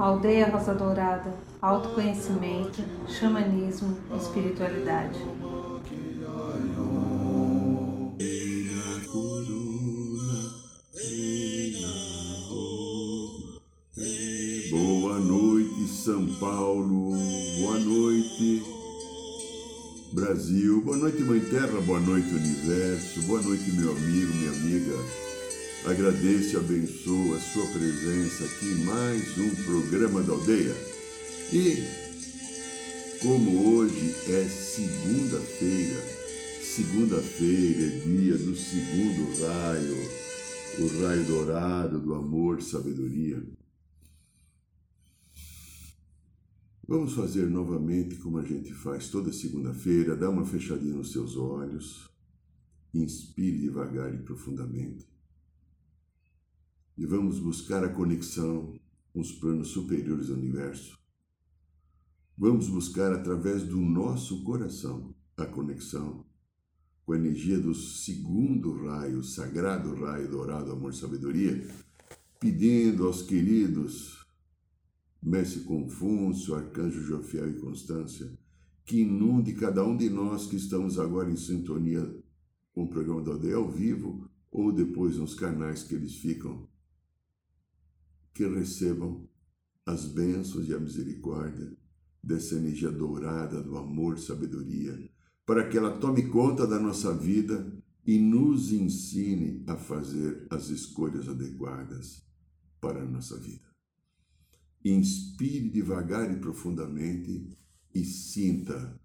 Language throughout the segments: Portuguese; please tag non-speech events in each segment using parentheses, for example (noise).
Aldeia Rosa Dourada, autoconhecimento, xamanismo, espiritualidade. Boa noite, São Paulo. Boa noite, Brasil. Boa noite, Mãe Terra. Boa noite, Universo. Boa noite, meu amigo, minha amiga. Agradeço e abençoo a sua presença aqui em mais um programa da aldeia. E como hoje é segunda-feira, segunda-feira é dia do segundo raio, o raio dourado do amor, sabedoria. Vamos fazer novamente como a gente faz toda segunda-feira, dá uma fechadinha nos seus olhos, inspire devagar e profundamente e vamos buscar a conexão com os planos superiores do universo. Vamos buscar através do nosso coração a conexão com a energia do segundo raio, sagrado raio dourado, amor, sabedoria, pedindo aos queridos Mestre Confúcio, Arcanjo Jofiel e Constância, que inunde cada um de nós que estamos agora em sintonia com o programa da Aldeia ao vivo ou depois nos canais que eles ficam que recebam as bênçãos e a misericórdia dessa energia dourada do amor, sabedoria, para que ela tome conta da nossa vida e nos ensine a fazer as escolhas adequadas para a nossa vida. Inspire devagar e profundamente e sinta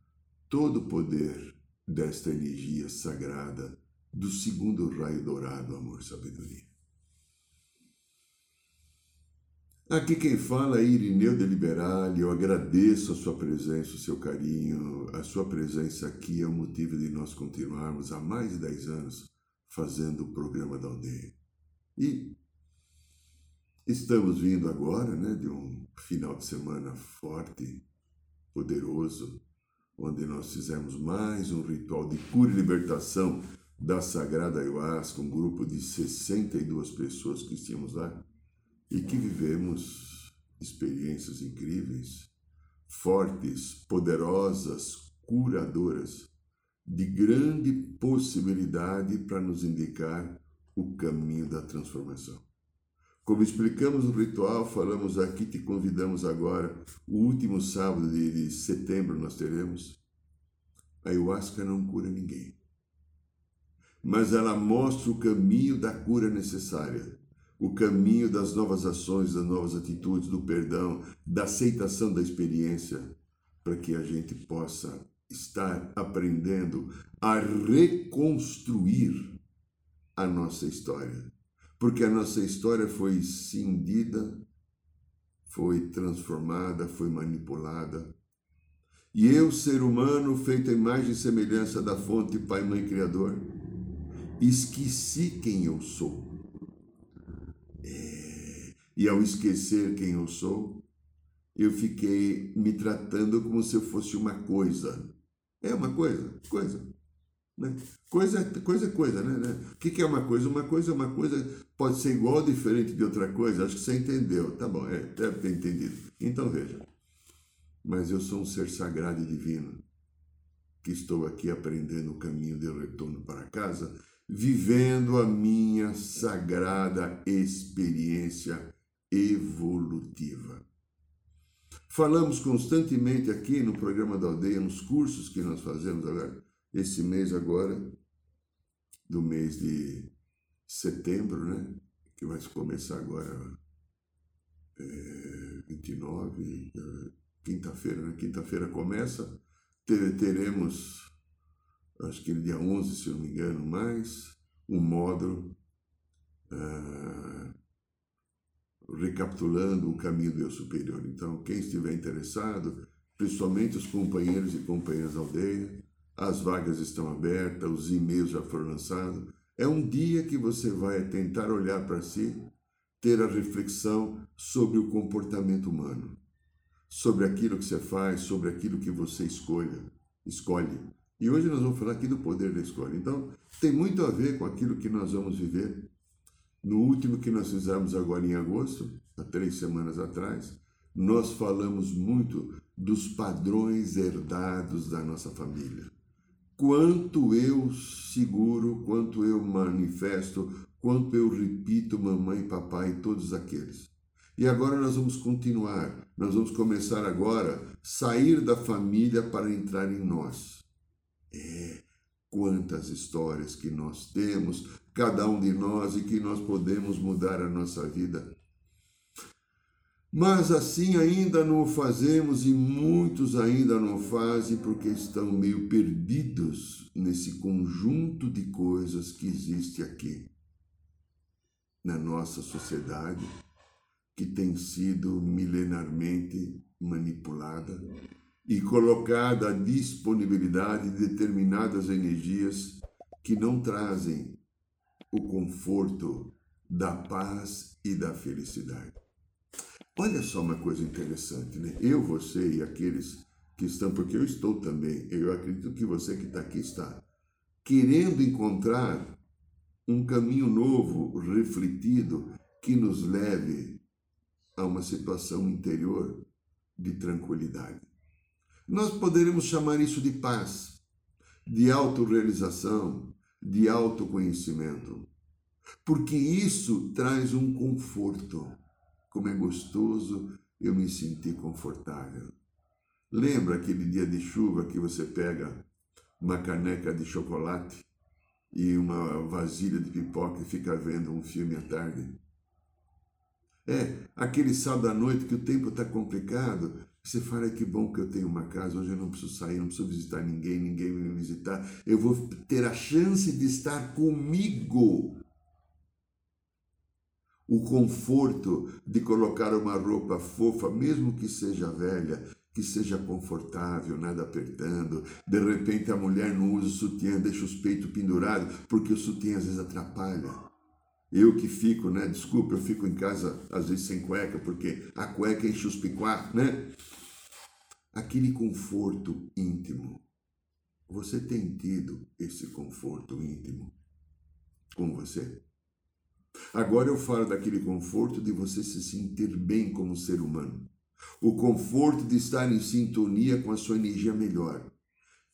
todo o poder desta energia sagrada do segundo raio dourado, amor, sabedoria. Aqui quem fala é Irineu de Liberale. Eu agradeço a sua presença, o seu carinho. A sua presença aqui é o motivo de nós continuarmos há mais de 10 anos fazendo o programa da aldeia. E estamos vindo agora né, de um final de semana forte, poderoso, onde nós fizemos mais um ritual de cura e libertação da Sagrada Ayahuasca, um grupo de 62 pessoas que estamos lá e que vivemos experiências incríveis, fortes, poderosas, curadoras, de grande possibilidade para nos indicar o caminho da transformação. Como explicamos no ritual, falamos aqui, te convidamos agora, o último sábado de, setembro nós teremos. A ayahuasca não cura ninguém, mas ela mostra o caminho da cura necessária o caminho das novas ações, das novas atitudes, do perdão, da aceitação da experiência, para que a gente possa estar aprendendo a reconstruir a nossa história. Porque a nossa história foi cindida, foi transformada, foi manipulada. E eu, ser humano, feito a imagem e semelhança da fonte Pai, Mãe, Criador, esqueci quem eu sou e ao esquecer quem eu sou, eu fiquei me tratando como se eu fosse uma coisa. É uma coisa, coisa. Né? Coisa, coisa é coisa, né? né? O que é uma coisa? Uma coisa é uma coisa, pode ser igual ou diferente de outra coisa. Acho que você entendeu. Tá bom, é, deve ter entendido. Então veja. Mas eu sou um ser sagrado e divino, que estou aqui aprendendo o caminho de retorno para casa, vivendo a minha sagrada experiência evolutiva. Falamos constantemente aqui no programa da aldeia, nos cursos que nós fazemos agora, esse mês agora, do mês de setembro, né? Que vai começar agora é, 29, é, quinta-feira, né? Quinta-feira começa, teremos, acho que dia 11, se eu não me engano, mais um módulo. Uh, recapitulando o caminho do eu superior. Então, quem estiver interessado, principalmente os companheiros e companheiras da aldeia, as vagas estão abertas, os e-mails já foram lançados. É um dia que você vai tentar olhar para si, ter a reflexão sobre o comportamento humano, sobre aquilo que você faz, sobre aquilo que você escolha, escolhe. E hoje nós vamos falar aqui do poder da escolha. Então, tem muito a ver com aquilo que nós vamos viver no último que nós fizemos agora em agosto, há três semanas atrás, nós falamos muito dos padrões herdados da nossa família. Quanto eu seguro, quanto eu manifesto, quanto eu repito mamãe, papai, todos aqueles. E agora nós vamos continuar. Nós vamos começar agora sair da família para entrar em nós. É, quantas histórias que nós temos, cada um de nós, e que nós podemos mudar a nossa vida. Mas assim ainda não o fazemos e muitos ainda não fazem porque estão meio perdidos nesse conjunto de coisas que existe aqui na nossa sociedade que tem sido milenarmente manipulada e colocada à disponibilidade de determinadas energias que não trazem o conforto da paz e da felicidade. Olha só uma coisa interessante, né? Eu, você e aqueles que estão, porque eu estou também, eu acredito que você que está aqui está, querendo encontrar um caminho novo, refletido, que nos leve a uma situação interior de tranquilidade. Nós poderemos chamar isso de paz, de autorrealização, de autoconhecimento, porque isso traz um conforto. Como é gostoso eu me sentir confortável. Lembra aquele dia de chuva que você pega uma caneca de chocolate e uma vasilha de pipoca e fica vendo um filme à tarde? É, aquele sábado à noite que o tempo está complicado, você fala, que bom que eu tenho uma casa, hoje eu não preciso sair, não preciso visitar ninguém, ninguém me visitar, eu vou ter a chance de estar comigo. O conforto de colocar uma roupa fofa, mesmo que seja velha, que seja confortável, nada apertando. De repente a mulher não usa o sutiã, deixa os peitos pendurados, porque o sutiã às vezes atrapalha. Eu que fico, né? Desculpa, eu fico em casa às vezes sem cueca, porque a cueca enche os picuá, né? Aquele conforto íntimo. Você tem tido esse conforto íntimo com você? Agora eu falo daquele conforto de você se sentir bem como ser humano. O conforto de estar em sintonia com a sua energia melhor,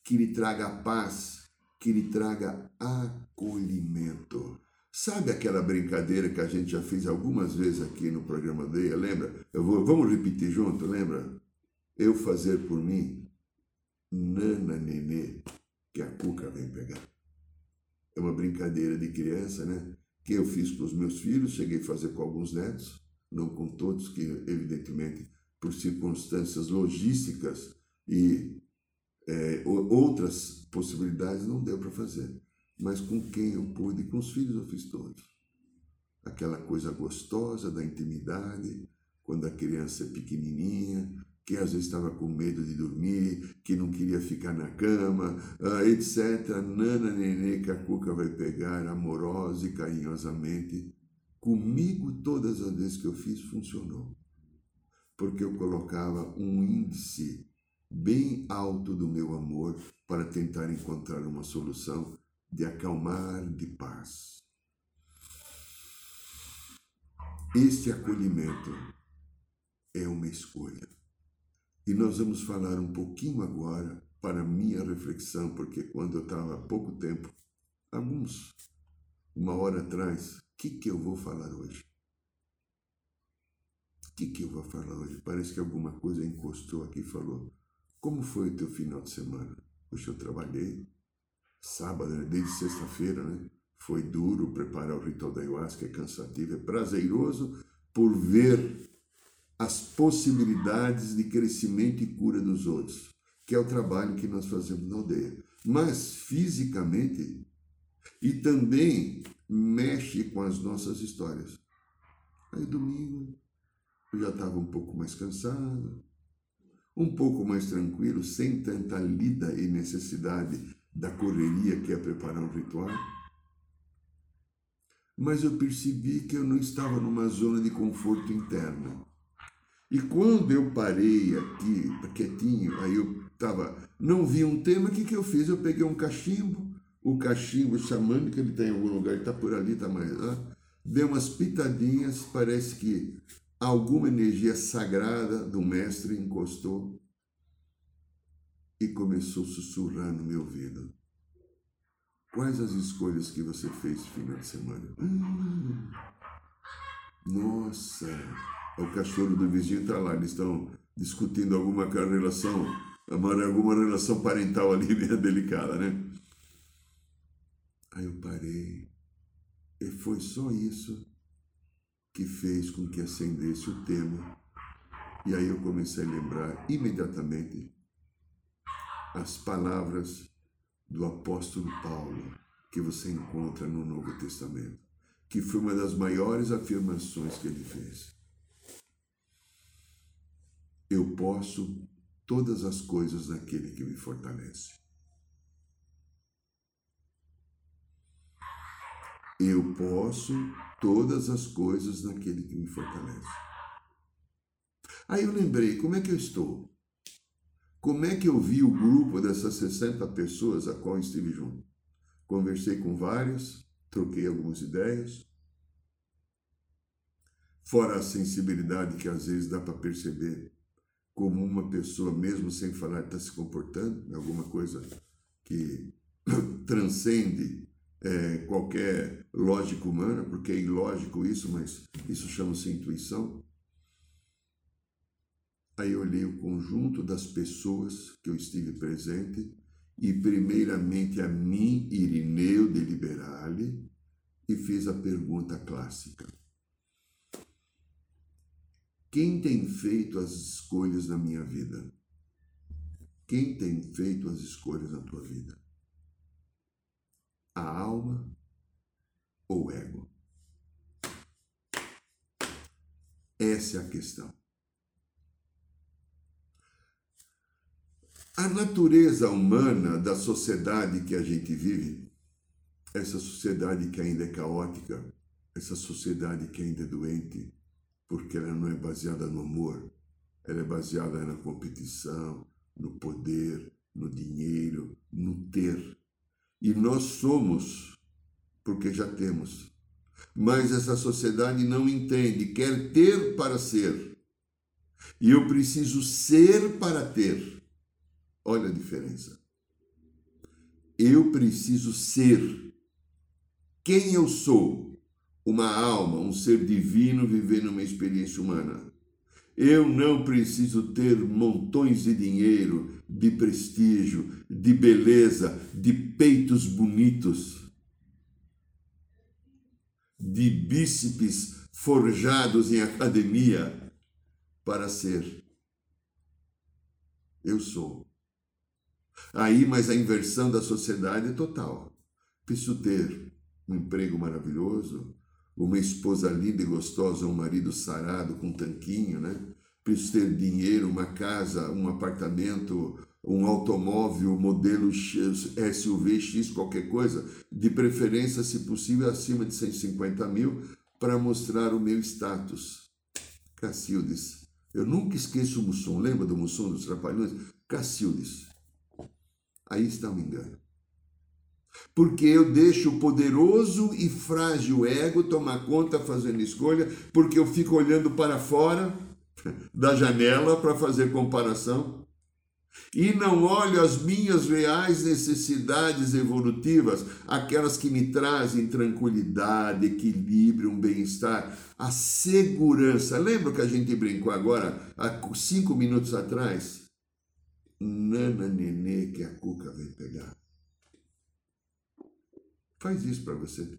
que lhe traga paz, que lhe traga acolhimento. Sabe aquela brincadeira que a gente já fez algumas vezes aqui no programa Deia, lembra? Eu vou, vamos repetir junto, lembra? Eu fazer por mim, nana nenê, que a cuca vem pegar. É uma brincadeira de criança, né? Que eu fiz com os meus filhos, cheguei a fazer com alguns netos, não com todos, que evidentemente por circunstâncias logísticas e é, outras possibilidades não deu para fazer mas com quem eu pude, com os filhos eu fiz todos. Aquela coisa gostosa da intimidade, quando a criança é pequenininha, que às vezes estava com medo de dormir, que não queria ficar na cama, uh, etc. Nana Nenê que a Cuca vai pegar amorosa e carinhosamente. Comigo, todas as vezes que eu fiz, funcionou. Porque eu colocava um índice bem alto do meu amor para tentar encontrar uma solução de acalmar, de paz. Este acolhimento é uma escolha. E nós vamos falar um pouquinho agora para minha reflexão, porque quando eu estava há pouco tempo, alguns, uma hora atrás, o que, que eu vou falar hoje? O que, que eu vou falar hoje? Parece que alguma coisa encostou aqui e falou: Como foi o teu final de semana? Hoje eu trabalhei, sábado, né? desde sexta-feira, né? Foi duro preparar o ritual da ayahuasca, é cansativo, é prazeroso por ver as possibilidades de crescimento e cura dos outros, que é o trabalho que nós fazemos na aldeia. Mas fisicamente e também mexe com as nossas histórias. Aí domingo eu já estava um pouco mais cansado, um pouco mais tranquilo, sem tanta lida e necessidade da correria que é preparar um ritual. Mas eu percebi que eu não estava numa zona de conforto interna. E quando eu parei aqui, quietinho, aí eu estava, não vi um tema, o que, que eu fiz? Eu peguei um cachimbo, o cachimbo xamânico, ele está em algum lugar, está por ali, está mais lá, dei umas pitadinhas, parece que alguma energia sagrada do mestre encostou e começou a sussurrar no meu ouvido. Quais as escolhas que você fez no final de semana? Hum, nossa, o cachorro do vizinho está lá, eles estão discutindo alguma relação, alguma relação parental ali (laughs) bem delicada, né? Aí eu parei. E foi só isso que fez com que acendesse o tema. E aí eu comecei a lembrar imediatamente as palavras do apóstolo Paulo que você encontra no Novo Testamento, que foi uma das maiores afirmações que ele fez. Eu posso todas as coisas naquele que me fortalece. Eu posso todas as coisas naquele que me fortalece. Aí eu lembrei, como é que eu estou? Como é que eu vi o grupo dessas 60 pessoas a qual estive junto? Conversei com vários, troquei algumas ideias. Fora a sensibilidade que às vezes dá para perceber como uma pessoa, mesmo sem falar, está se comportando, alguma coisa que (coughs) transcende é, qualquer lógica humana, porque é ilógico isso, mas isso chama-se intuição. Aí olhei o conjunto das pessoas que eu estive presente e primeiramente a mim, Irineu de Liberale, e fiz a pergunta clássica. Quem tem feito as escolhas na minha vida? Quem tem feito as escolhas na tua vida? A alma ou o ego? Essa é a questão. A natureza humana da sociedade que a gente vive, essa sociedade que ainda é caótica, essa sociedade que ainda é doente, porque ela não é baseada no amor, ela é baseada na competição, no poder, no dinheiro, no ter. E nós somos, porque já temos. Mas essa sociedade não entende, quer ter para ser. E eu preciso ser para ter. Olha a diferença. Eu preciso ser quem eu sou, uma alma, um ser divino vivendo uma experiência humana. Eu não preciso ter montões de dinheiro, de prestígio, de beleza, de peitos bonitos, de bíceps forjados em academia para ser. Eu sou. Aí, mas a inversão da sociedade é total. Preciso ter um emprego maravilhoso, uma esposa linda e gostosa, um marido sarado com um tanquinho, né? Preciso ter dinheiro, uma casa, um apartamento, um automóvel modelo SUV X, qualquer coisa, de preferência, se possível, acima de 150 mil, para mostrar o meu status. Cacildes. Eu nunca esqueço o Mussum. Lembra do Mussum dos Trapalhões? Cacildes. Aí está o engano. Porque eu deixo o poderoso e frágil ego tomar conta fazendo escolha, porque eu fico olhando para fora (laughs) da janela para fazer comparação e não olho as minhas reais necessidades evolutivas, aquelas que me trazem tranquilidade, equilíbrio, um bem-estar, a segurança. Lembra que a gente brincou agora, há cinco minutos atrás? Nana Nenê que a Cuca vem pegar. Faz isso para você.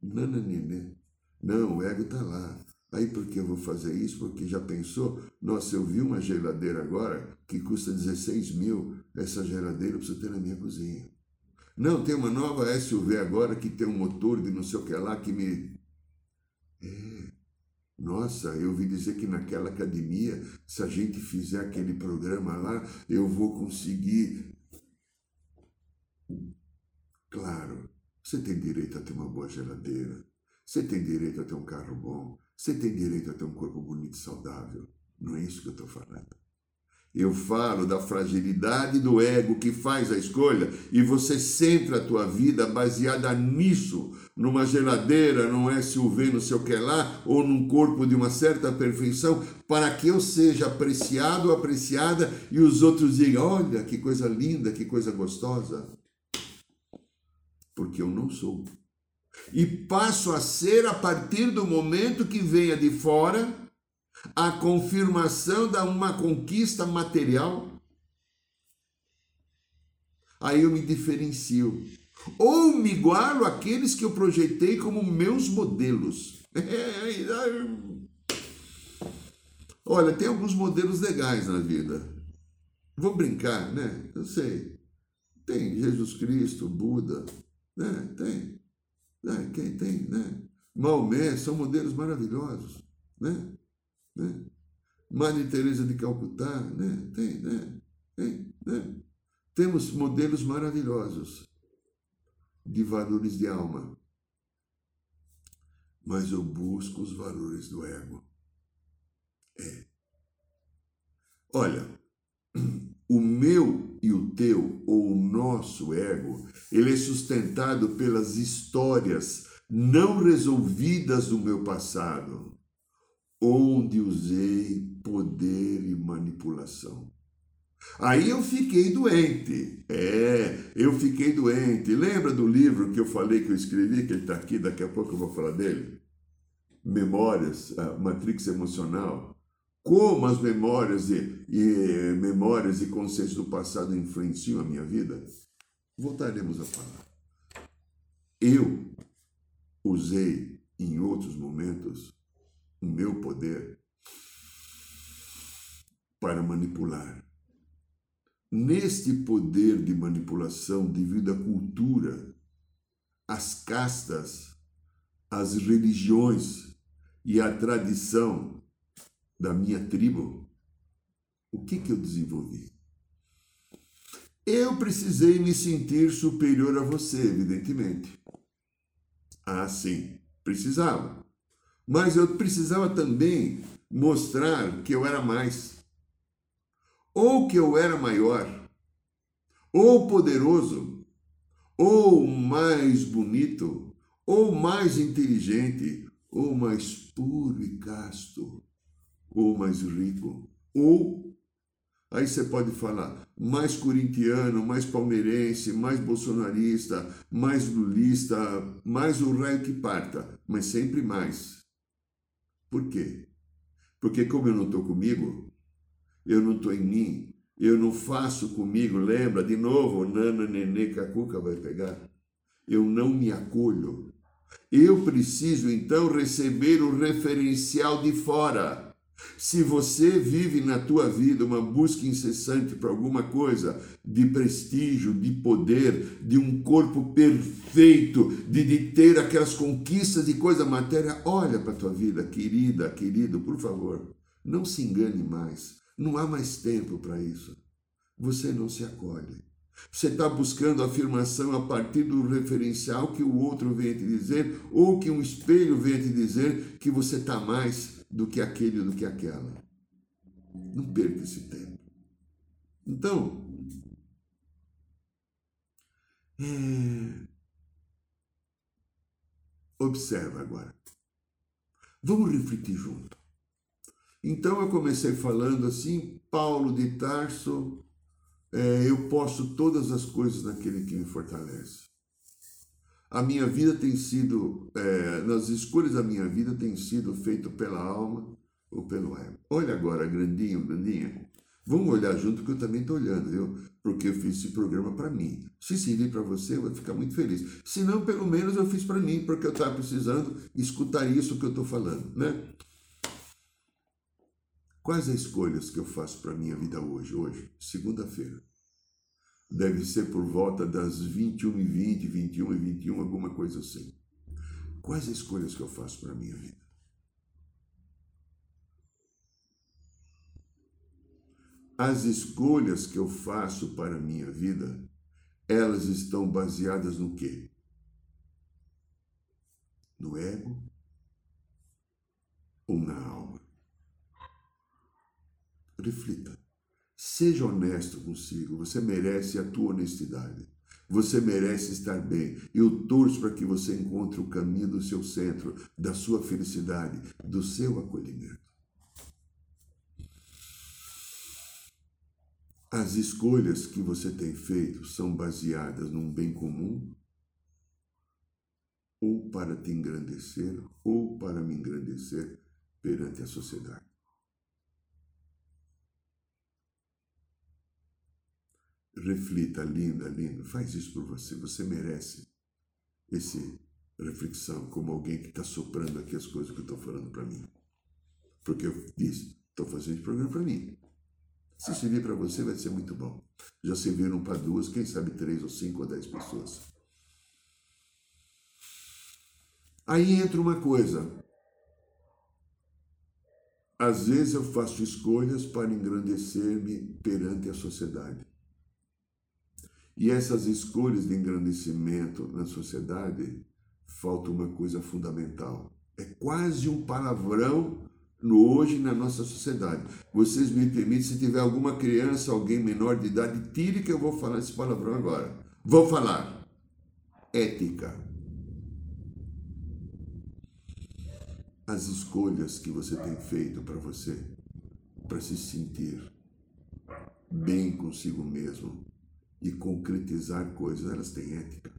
Nana Nenê. Não, o ego está lá. Aí por que eu vou fazer isso? Porque já pensou? Nossa, eu vi uma geladeira agora que custa 16 mil. Essa geladeira eu preciso ter na minha cozinha. Não, tem uma nova SUV agora que tem um motor de não sei o que lá que me. É, nossa, eu ouvi dizer que naquela academia, se a gente fizer aquele programa lá, eu vou conseguir. Claro, você tem direito a ter uma boa geladeira, você tem direito a ter um carro bom, você tem direito a ter um corpo bonito e saudável. Não é isso que eu estou falando. Eu falo da fragilidade do ego que faz a escolha e você centra a tua vida baseada nisso, numa geladeira, num SUV, no seu que lá, ou num corpo de uma certa perfeição, para que eu seja apreciado ou apreciada e os outros digam: olha que coisa linda, que coisa gostosa. Porque eu não sou. E passo a ser a partir do momento que venha de fora a confirmação de uma conquista material, aí eu me diferencio. Ou me igualo àqueles que eu projetei como meus modelos. (laughs) Olha, tem alguns modelos legais na vida. Vou brincar, né? Eu sei. Tem Jesus Cristo, Buda, né? Tem. Né? Quem tem, né? Maomé, são modelos maravilhosos, né? Né? Madre Teresa de Calcutá, né? Tem, né? Tem, né? Temos modelos maravilhosos de valores de alma. Mas eu busco os valores do ego. É. Olha, o meu e o teu, ou o nosso ego, ele é sustentado pelas histórias não resolvidas do meu passado onde usei poder e manipulação. Aí eu fiquei doente. É, eu fiquei doente. Lembra do livro que eu falei que eu escrevi, que ele está aqui, daqui a pouco eu vou falar dele? Memórias, a Matrix Emocional. Como as memórias e, e memórias e conceitos do passado influenciam a minha vida? Voltaremos a falar. Eu usei em outros momentos o meu poder para manipular. Neste poder de manipulação, devido à cultura, às castas, às religiões e à tradição da minha tribo, o que, que eu desenvolvi? Eu precisei me sentir superior a você, evidentemente. Ah, sim, precisava mas eu precisava também mostrar que eu era mais, ou que eu era maior, ou poderoso, ou mais bonito, ou mais inteligente, ou mais puro e casto, ou mais rico, ou Aí você pode falar mais corintiano, mais palmeirense, mais bolsonarista, mais lulista, mais o raio que parta, mas sempre mais. Por quê? Porque como eu não estou comigo, eu não estou em mim, eu não faço comigo, lembra? De novo, nana, nenê, cacuca vai pegar. Eu não me acolho. Eu preciso então receber o referencial de fora. Se você vive na tua vida uma busca incessante para alguma coisa de prestígio, de poder, de um corpo perfeito, de, de ter aquelas conquistas de coisa matéria, olha para a tua vida, querida, querido, por favor, não se engane mais. Não há mais tempo para isso. Você não se acolhe. Você está buscando afirmação a partir do referencial que o outro vem te dizer, ou que um espelho vem te dizer que você está mais do que aquele ou do que aquela. Não perca esse tempo. Então, é... observa agora. Vamos refletir junto. Então eu comecei falando assim, Paulo de Tarso, é, eu posso todas as coisas naquele que me fortalece. A minha vida tem sido, é, nas escolhas da minha vida tem sido feito pela alma ou pelo ego. Olha agora, grandinho, grandinha. Vamos olhar junto que eu também estou olhando, viu? Porque eu fiz esse programa para mim. Se servir para você, eu vou ficar muito feliz. Se não, pelo menos eu fiz para mim, porque eu estava precisando escutar isso que eu estou falando, né? Quais as escolhas que eu faço para minha vida hoje? Hoje, segunda-feira deve ser por volta das 21 e 20, 21 e 21, alguma coisa assim. Quais as escolhas que eu faço para a minha vida? As escolhas que eu faço para a minha vida, elas estão baseadas no quê? No ego ou na alma? Reflita. Seja honesto consigo, você merece a tua honestidade. Você merece estar bem. Eu torço para que você encontre o caminho do seu centro, da sua felicidade, do seu acolhimento. As escolhas que você tem feito são baseadas num bem comum, ou para te engrandecer, ou para me engrandecer perante a sociedade. Reflita, linda, lindo, faz isso por você. Você merece esse reflexão como alguém que está soprando aqui as coisas que eu estou falando para mim. Porque eu disse, estou fazendo esse programa para mim. Se servir para você, vai ser muito bom. Já serviram para duas, quem sabe três ou cinco ou dez pessoas. Aí entra uma coisa. Às vezes eu faço escolhas para engrandecer-me perante a sociedade. E essas escolhas de engrandecimento na sociedade, falta uma coisa fundamental. É quase um palavrão no hoje na nossa sociedade. Vocês me permitem, se tiver alguma criança, alguém menor de idade, tire que eu vou falar esse palavrão agora. Vou falar. Ética. As escolhas que você tem feito para você, para se sentir bem consigo mesmo, e concretizar coisas, elas têm ética.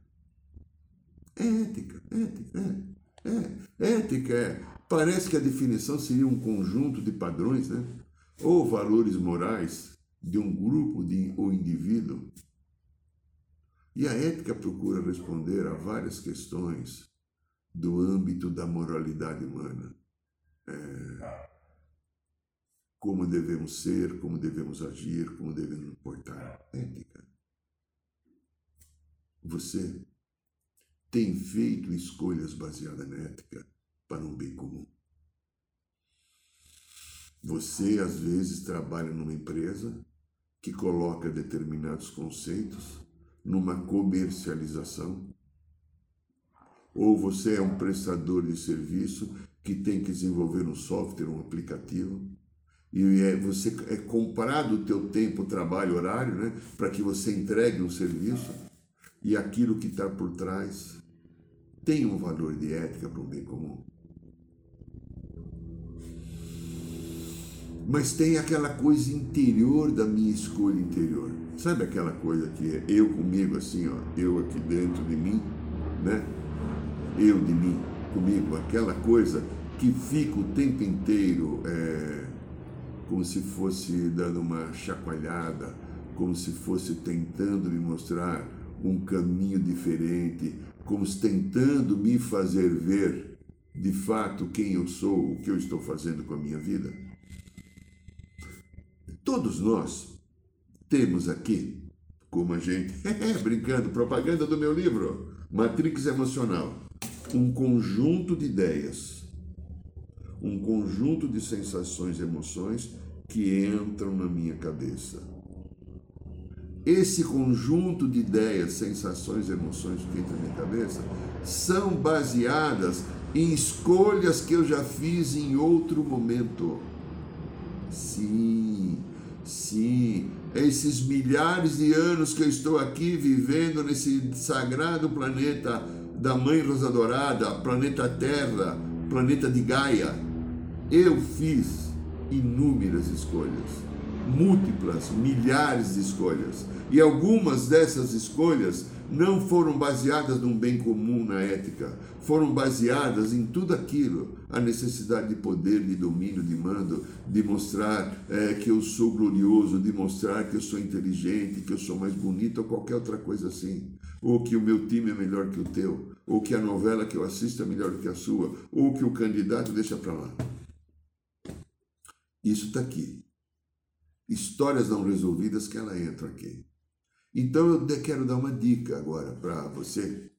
É ética, ética, é, é. Ética é. Parece que a definição seria um conjunto de padrões, né? Ou valores morais de um grupo de, ou indivíduo. E a ética procura responder a várias questões do âmbito da moralidade humana. É, como devemos ser, como devemos agir, como devemos nos portar. Ética. Você tem feito escolhas baseadas na ética para um bem comum. Você, às vezes, trabalha numa empresa que coloca determinados conceitos numa comercialização. Ou você é um prestador de serviço que tem que desenvolver um software, um aplicativo, e é, você é comprado o teu tempo, trabalho, horário, né, para que você entregue um serviço e aquilo que está por trás tem um valor de ética para o bem comum. Mas tem aquela coisa interior da minha escolha interior. Sabe aquela coisa que é eu comigo assim, ó, eu aqui dentro de mim, né? Eu de mim, comigo, aquela coisa que fica o tempo inteiro é, como se fosse dando uma chacoalhada, como se fosse tentando me mostrar um caminho diferente, como tentando me fazer ver de fato quem eu sou, o que eu estou fazendo com a minha vida. Todos nós temos aqui, como a gente, (laughs) brincando, propaganda do meu livro, Matrix Emocional, um conjunto de ideias, um conjunto de sensações e emoções que entram na minha cabeça esse conjunto de ideias, sensações, emoções que entra na minha cabeça são baseadas em escolhas que eu já fiz em outro momento. Sim, sim, esses milhares de anos que eu estou aqui vivendo nesse sagrado planeta da Mãe Rosa Dourada, planeta Terra, planeta de Gaia, eu fiz inúmeras escolhas múltiplas, milhares de escolhas. E algumas dessas escolhas não foram baseadas num bem comum na ética, foram baseadas em tudo aquilo, a necessidade de poder, de domínio, de mando, de mostrar é, que eu sou glorioso, de mostrar que eu sou inteligente, que eu sou mais bonito ou qualquer outra coisa assim. Ou que o meu time é melhor que o teu, ou que a novela que eu assisto é melhor que a sua, ou que o candidato deixa para lá. Isso está aqui histórias não resolvidas que ela entra aqui. Então eu quero dar uma dica agora para você,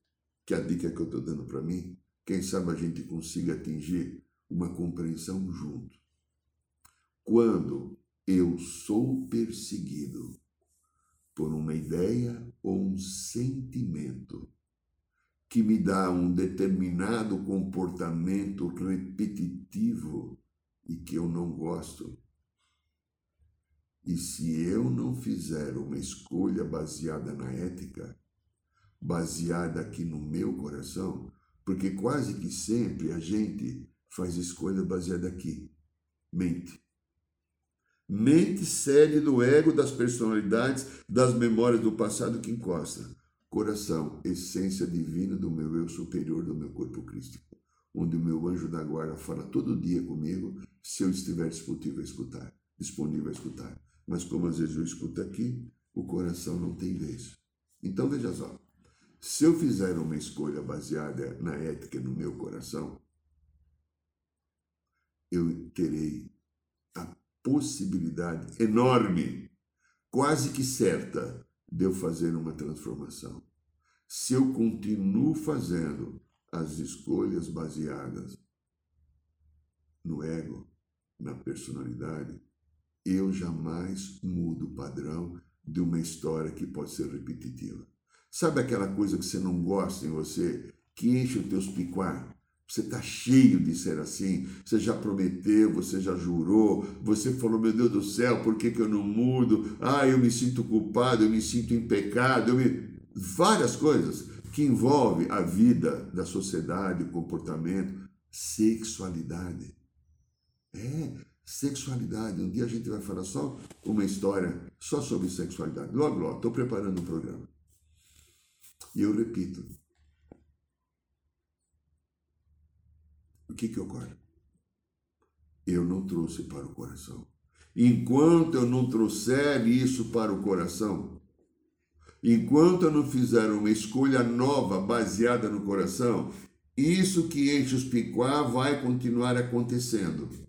que é a dica que eu estou dando para mim, quem sabe a gente consiga atingir uma compreensão junto. Quando eu sou perseguido por uma ideia ou um sentimento que me dá um determinado comportamento repetitivo e que eu não gosto, E se eu não fizer uma escolha baseada na ética, baseada aqui no meu coração, porque quase que sempre a gente faz escolha baseada aqui. Mente. Mente sede do ego, das personalidades, das memórias do passado que encosta. Coração, essência divina do meu eu superior, do meu corpo crístico, onde o meu anjo da guarda fala todo dia comigo, se eu estiver disponível a escutar, disponível a escutar. Mas como às vezes eu escuto aqui, o coração não tem vez. Então veja só, se eu fizer uma escolha baseada na ética no meu coração, eu terei a possibilidade enorme, quase que certa, de eu fazer uma transformação. Se eu continuo fazendo as escolhas baseadas no ego, na personalidade, eu jamais mudo o padrão de uma história que pode ser repetitiva. Sabe aquela coisa que você não gosta em você, que enche os teus picuar? Você está cheio de ser assim. Você já prometeu, você já jurou, você falou: Meu Deus do céu, por que, que eu não mudo? Ah, eu me sinto culpado, eu me sinto em pecado. Eu me... Várias coisas que envolvem a vida da sociedade, o comportamento, sexualidade. É, sexualidade. Um dia a gente vai falar só uma história só sobre sexualidade. Logo, logo, estou preparando um programa. E eu repito: o que, que ocorre? Eu não trouxe para o coração. Enquanto eu não trouxer isso para o coração, enquanto eu não fizer uma escolha nova baseada no coração, isso que enche os picuá vai continuar acontecendo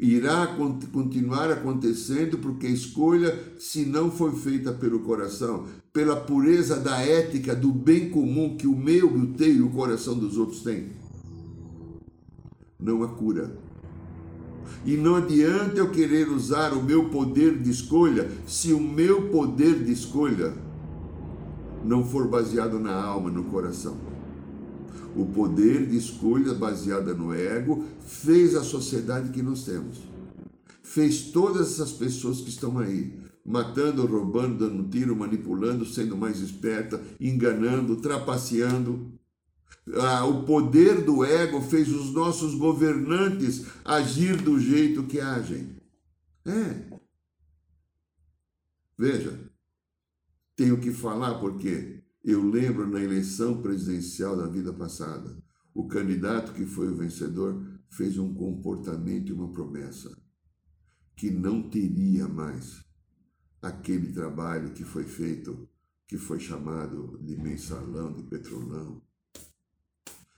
irá continuar acontecendo porque a escolha, se não foi feita pelo coração, pela pureza da ética, do bem comum que o meu, o teu e o coração dos outros têm, não há cura. E não adianta eu querer usar o meu poder de escolha se o meu poder de escolha não for baseado na alma, no coração. O poder de escolha baseada no ego fez a sociedade que nós temos. Fez todas essas pessoas que estão aí, matando, roubando, dando tiro, manipulando, sendo mais esperta, enganando, trapaceando. Ah, o poder do ego fez os nossos governantes agir do jeito que agem. É. Veja, tenho que falar porque eu lembro na eleição presidencial da vida passada, o candidato que foi o vencedor fez um comportamento e uma promessa que não teria mais aquele trabalho que foi feito, que foi chamado de mensalão, de petrolão.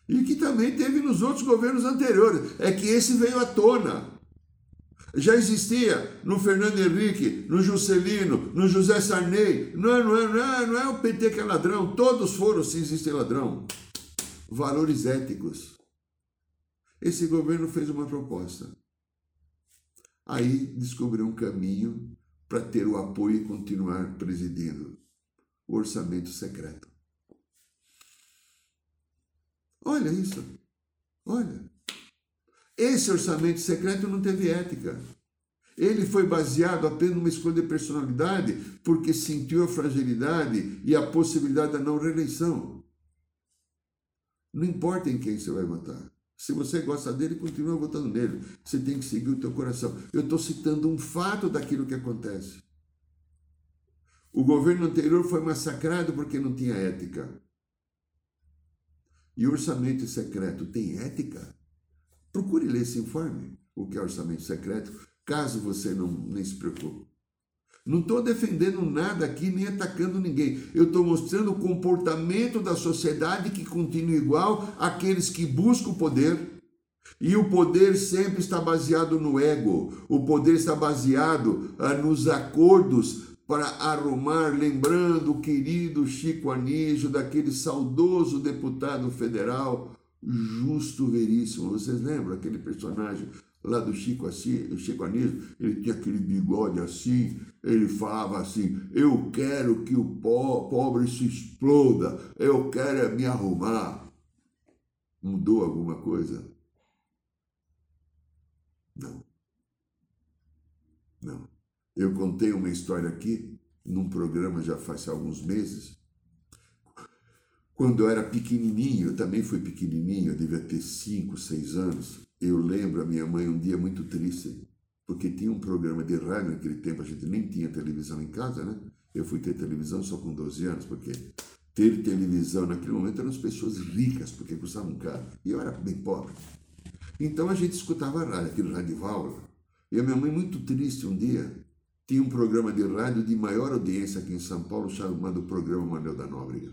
E que também teve nos outros governos anteriores. É que esse veio à tona já existia no Fernando Henrique, no Juscelino, no José Sarney. Não é, não, é, não, é, não é o PT que é ladrão, todos foram se existe ladrão. Valores éticos. Esse governo fez uma proposta. Aí descobriu um caminho para ter o apoio e continuar presidindo o orçamento secreto. Olha isso. Olha. Esse orçamento secreto não teve ética. Ele foi baseado apenas numa escolha de personalidade, porque sentiu a fragilidade e a possibilidade da não reeleição. Não importa em quem você vai votar. Se você gosta dele, continua votando nele. Você tem que seguir o teu coração. Eu estou citando um fato daquilo que acontece. O governo anterior foi massacrado porque não tinha ética. E orçamento secreto tem ética? Procure ler esse informe, o que é orçamento secreto, caso você não nem se preocupe. Não estou defendendo nada aqui, nem atacando ninguém. Eu estou mostrando o comportamento da sociedade que continua igual àqueles que buscam o poder. E o poder sempre está baseado no ego. O poder está baseado ah, nos acordos para arrumar, lembrando o querido Chico Anísio, daquele saudoso deputado federal, justo veríssimo. Vocês lembram aquele personagem lá do Chico assim, o Chico Anísio? Ele tinha aquele bigode assim, ele falava assim: Eu quero que o pobre se exploda, eu quero é me arrumar. Mudou alguma coisa? Não. Não. Eu contei uma história aqui, num programa já faz alguns meses. Quando eu era pequenininho, eu também fui pequenininho, eu devia ter 5, 6 anos. Eu lembro a minha mãe um dia muito triste, porque tinha um programa de rádio naquele tempo, a gente nem tinha televisão em casa, né? Eu fui ter televisão só com 12 anos, porque ter televisão naquele momento eram as pessoas ricas, porque custavam caro. E eu era bem pobre. Então a gente escutava rádio, aquele rádio válvula. E a minha mãe, muito triste um dia, tinha um programa de rádio de maior audiência aqui em São Paulo, chamado Programa Manuel da Nóbrega.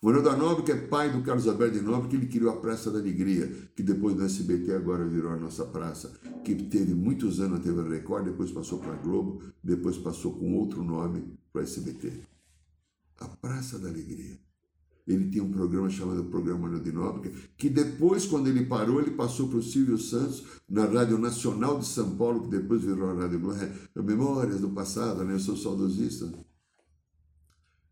Manuel da Nóbrega é pai do Carlos Alberto de Nóbrega, que ele criou a Praça da Alegria, que depois do SBT agora virou a nossa praça, que teve muitos anos na TV Record, depois passou para a Globo, depois passou com outro nome para o SBT. A Praça da Alegria. Ele tinha um programa chamado Programa Manuel de Nóbrega, que depois, quando ele parou, ele passou para o Silvio Santos, na Rádio Nacional de São Paulo, que depois virou a Rádio Globo. É, Memórias do passado, né? Eu sou saudosista.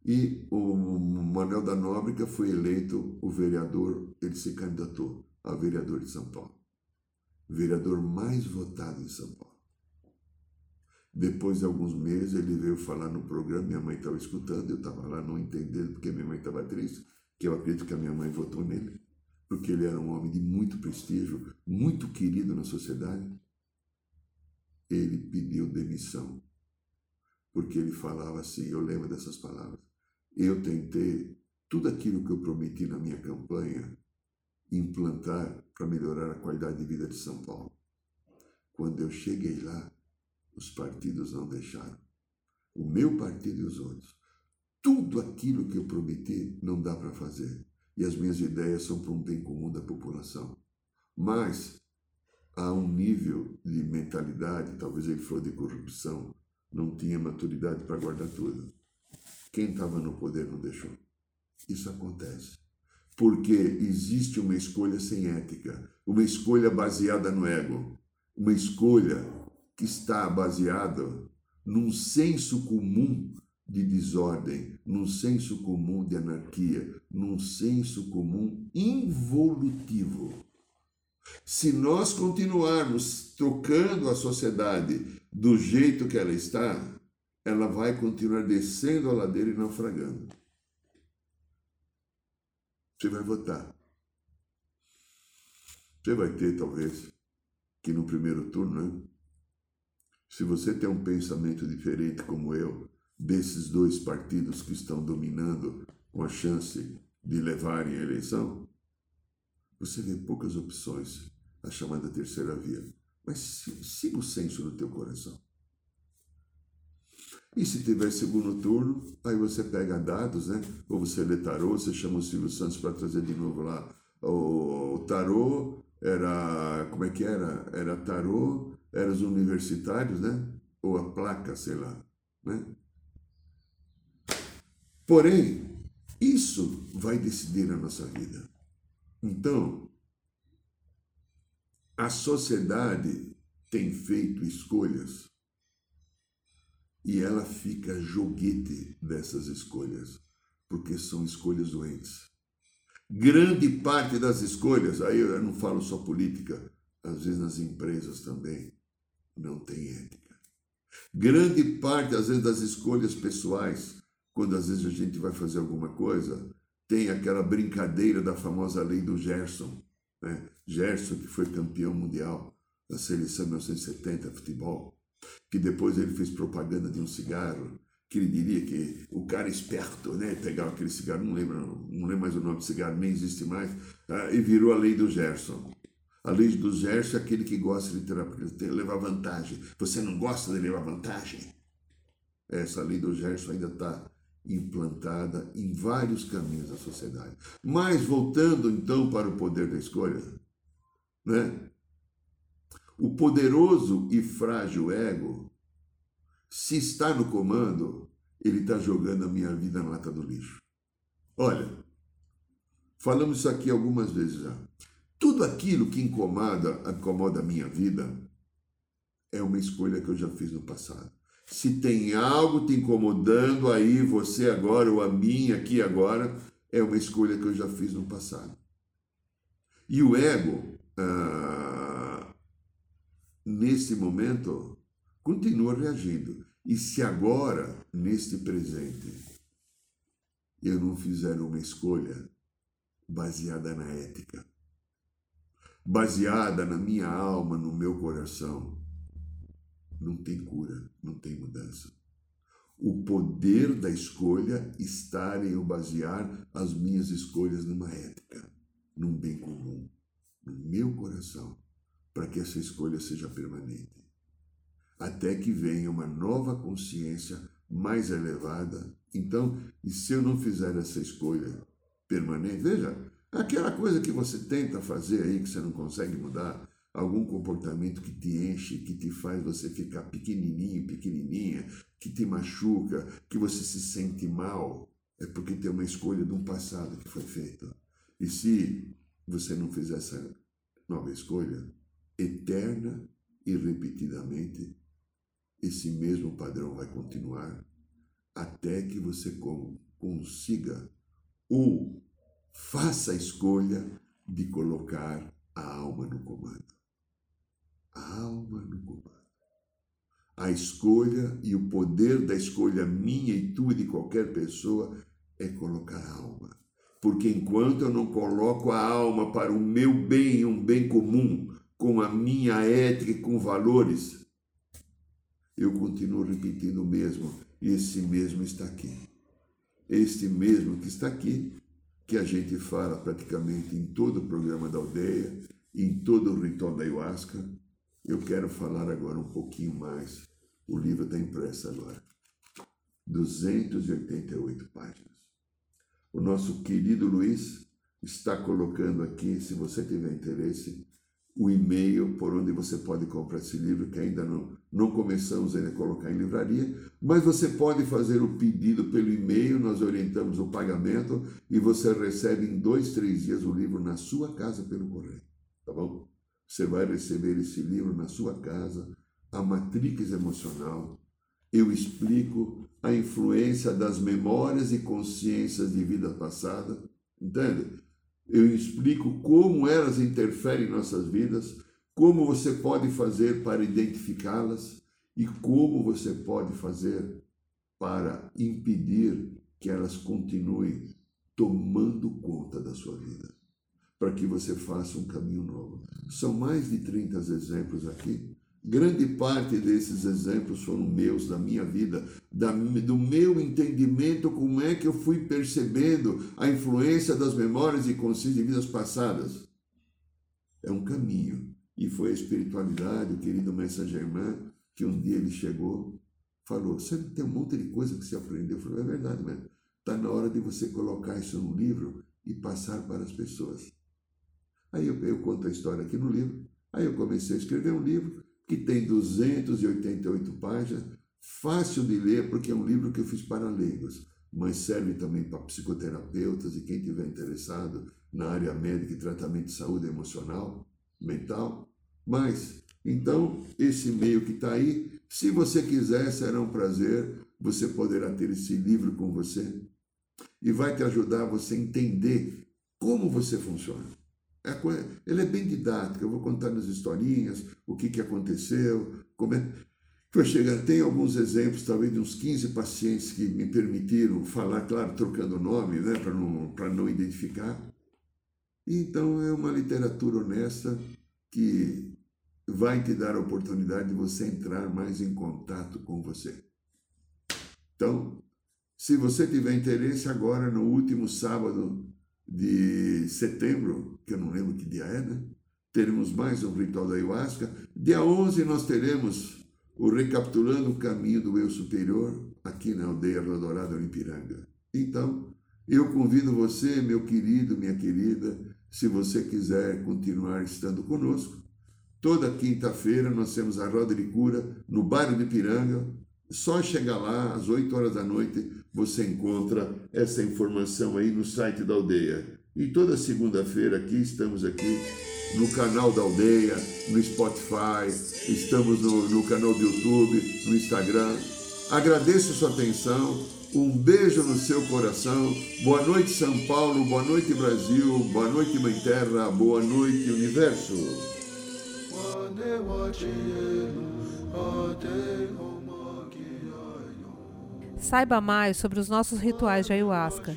E o Manuel da Nóbrega foi eleito o vereador, ele se candidatou a vereador de São Paulo. Vereador mais votado em São Paulo. Depois de alguns meses, ele veio falar no programa, minha mãe estava escutando, eu estava lá não entendendo porque minha mãe estava triste, que eu acredito que a minha mãe votou nele, porque ele era um homem de muito prestígio, muito querido na sociedade. Ele pediu demissão, porque ele falava assim, eu lembro dessas palavras, eu tentei tudo aquilo que eu prometi na minha campanha implantar para melhorar a qualidade de vida de São Paulo. Quando eu cheguei lá, os partidos não deixaram. O meu partido e os outros. Tudo aquilo que eu prometi não dá para fazer. E as minhas ideias são para um bem comum da população. Mas há um nível de mentalidade, talvez ele for de corrupção, não tinha maturidade para guardar tudo. Quem estava no poder não deixou. Isso acontece. Porque existe uma escolha sem ética, uma escolha baseada no ego, uma escolha que está baseado num senso comum de desordem, num senso comum de anarquia, num senso comum involutivo. Se nós continuarmos trocando a sociedade do jeito que ela está, ela vai continuar descendo a ladeira e naufragando. Você vai votar. Você vai ter, talvez, que no primeiro turno, né? Se você tem um pensamento diferente como eu, desses dois partidos que estão dominando com a chance de levarem a eleição, você vê poucas opções, a chamada terceira via. Mas siga o senso do teu coração. E se tiver segundo turno, aí você pega dados, né? Ou você lê tarô, você chama o Silvio Santos para trazer de novo lá. O, tarô era. Como é que era? Era tarô eram os universitários, né? Ou a placa, sei lá, né? Porém, isso vai decidir a nossa vida. Então, a sociedade tem feito escolhas e ela fica joguete dessas escolhas, porque são escolhas doentes. Grande parte das escolhas, aí eu não falo só política, às vezes nas empresas também, não tem ética. Grande parte, às vezes, das escolhas pessoais, quando às vezes a gente vai fazer alguma coisa, tem aquela brincadeira da famosa lei do Gerson. Né? Gerson, que foi campeão mundial da seleção 1970 futebol, que depois ele fez propaganda de um cigarro, que ele diria que o cara esperto, né, pegava aquele cigarro, não lembro, não lembro mais o nome do cigarro, nem existe mais, ah, e virou a lei do Gerson. A lei do Gerson é aquele que gosta de ter, levar vantagem. Você não gosta de levar vantagem? Essa lei do Gerson ainda está implantada em vários caminhos da sociedade. Mas voltando então para o poder da escolha, né? O poderoso e frágil ego, se está no comando, ele está jogando a minha vida na lata do lixo. Olha, falamos isso aqui algumas vezes já. Tudo aquilo que incomoda, incomoda a minha vida é uma escolha que eu já fiz no passado. Se tem algo te incomodando aí, você agora ou a mim aqui agora, é uma escolha que eu já fiz no passado. E o ego, ah, nesse momento, continua reagindo. E se agora, neste presente, eu não fizer uma escolha baseada na ética, baseada na minha alma, no meu coração, não tem cura, não tem mudança. O poder da escolha está em eu basear as minhas escolhas numa ética, num bem comum, no meu coração, para que essa escolha seja permanente. Até que venha uma nova consciência mais elevada. Então, e se eu não fizer essa escolha permanente, veja, aquela coisa que você tenta fazer aí que você não consegue mudar, algum comportamento que te enche, que te faz você ficar pequenininho, pequenininha, que te machuca, que você se sente mal, é porque tem uma escolha de um passado que foi feito. E se você não fizer essa nova escolha, eterna e repetidamente, esse mesmo padrão vai continuar até que você consiga ou faça a escolha de colocar a alma no comando a alma no comando. A escolha e o poder da escolha minha e tua e de qualquer pessoa é colocar a alma. Porque enquanto eu não coloco a alma para o meu bem, um bem comum, com a minha ética e com valores, eu continuo repetindo o mesmo. Esse mesmo está aqui. Este mesmo que está aqui, que a gente fala praticamente em todo o programa da aldeia, em todo o ritual da ayahuasca, eu quero falar agora um pouquinho mais. O livro está impresso agora. 288 páginas. O nosso querido Luiz está colocando aqui, se você tiver interesse, o e-mail por onde você pode comprar esse livro, que ainda não, não começamos ainda a colocar em livraria, mas você pode fazer o pedido pelo e-mail, nós orientamos o pagamento e você recebe em dois, três dias o livro na sua casa pelo correio, tá bom? Você vai receber esse livro na sua casa, A Matrix Emocional. Eu explico a influência das memórias e consciências de vida passada, entende? Eu explico como elas interferem em nossas vidas, como você pode fazer para identificá-las e como você pode fazer para impedir que elas continuem tomando conta da sua vida para que você faça um caminho novo. São mais de 30 exemplos aqui. Grande parte desses exemplos foram meus, da minha vida, da, do meu entendimento, como é que eu fui percebendo a influência das memórias e consciências de vidas passadas. É um caminho. E foi a espiritualidade, o querido Mestre Germain, que um dia ele chegou, falou: Você tem um monte de coisa que você aprendeu. Eu falei: É verdade, mas está na hora de você colocar isso no livro e passar para as pessoas. Aí eu, eu conto a história aqui no livro. Aí eu comecei a escrever um livro que tem 288 páginas, fácil de ler, porque é um livro que eu fiz para leigos, mas serve também para psicoterapeutas e quem tiver interessado na área médica e tratamento de saúde emocional, mental. Mas, então, esse e-mail que está aí, se você quiser, será um prazer, você poderá ter esse livro com você e vai te ajudar a você entender como você funciona. É ele é bem didático, eu vou contar as historinhas, o que, que aconteceu, como é. Eu chegar, tem alguns exemplos, talvez de uns 15 pacientes que me permitiram falar, claro, trocando nome, né, para não, não identificar. Então é uma literatura honesta que vai te dar a oportunidade de você entrar mais em contato com você. Então, se você tiver interesse, agora no último sábado de setembro, que eu não lembro que dia é, né? Teremos mais um ritual da ayahuasca. Dia 11 nós teremos o Recapitulando o Caminho do Eu Superior, aqui na aldeia Rodorada, em Ipiranga. Então, eu convido você, meu querido, minha querida, se você quiser continuar estando conosco, toda quinta-feira nós temos a Roda de Cura no bairro de Ipiranga. Só chegar lá às 8 horas da noite você encontra essa informação aí no site da aldeia. E toda segunda-feira aqui estamos aqui no canal da aldeia, no Spotify, estamos no, no canal do YouTube, no Instagram. Agradeço sua atenção, um beijo no seu coração. Boa noite, São Paulo, boa noite, Brasil, boa noite, Mãe Terra, boa noite, Universo. Saiba mais sobre os nossos rituais de ayahuasca,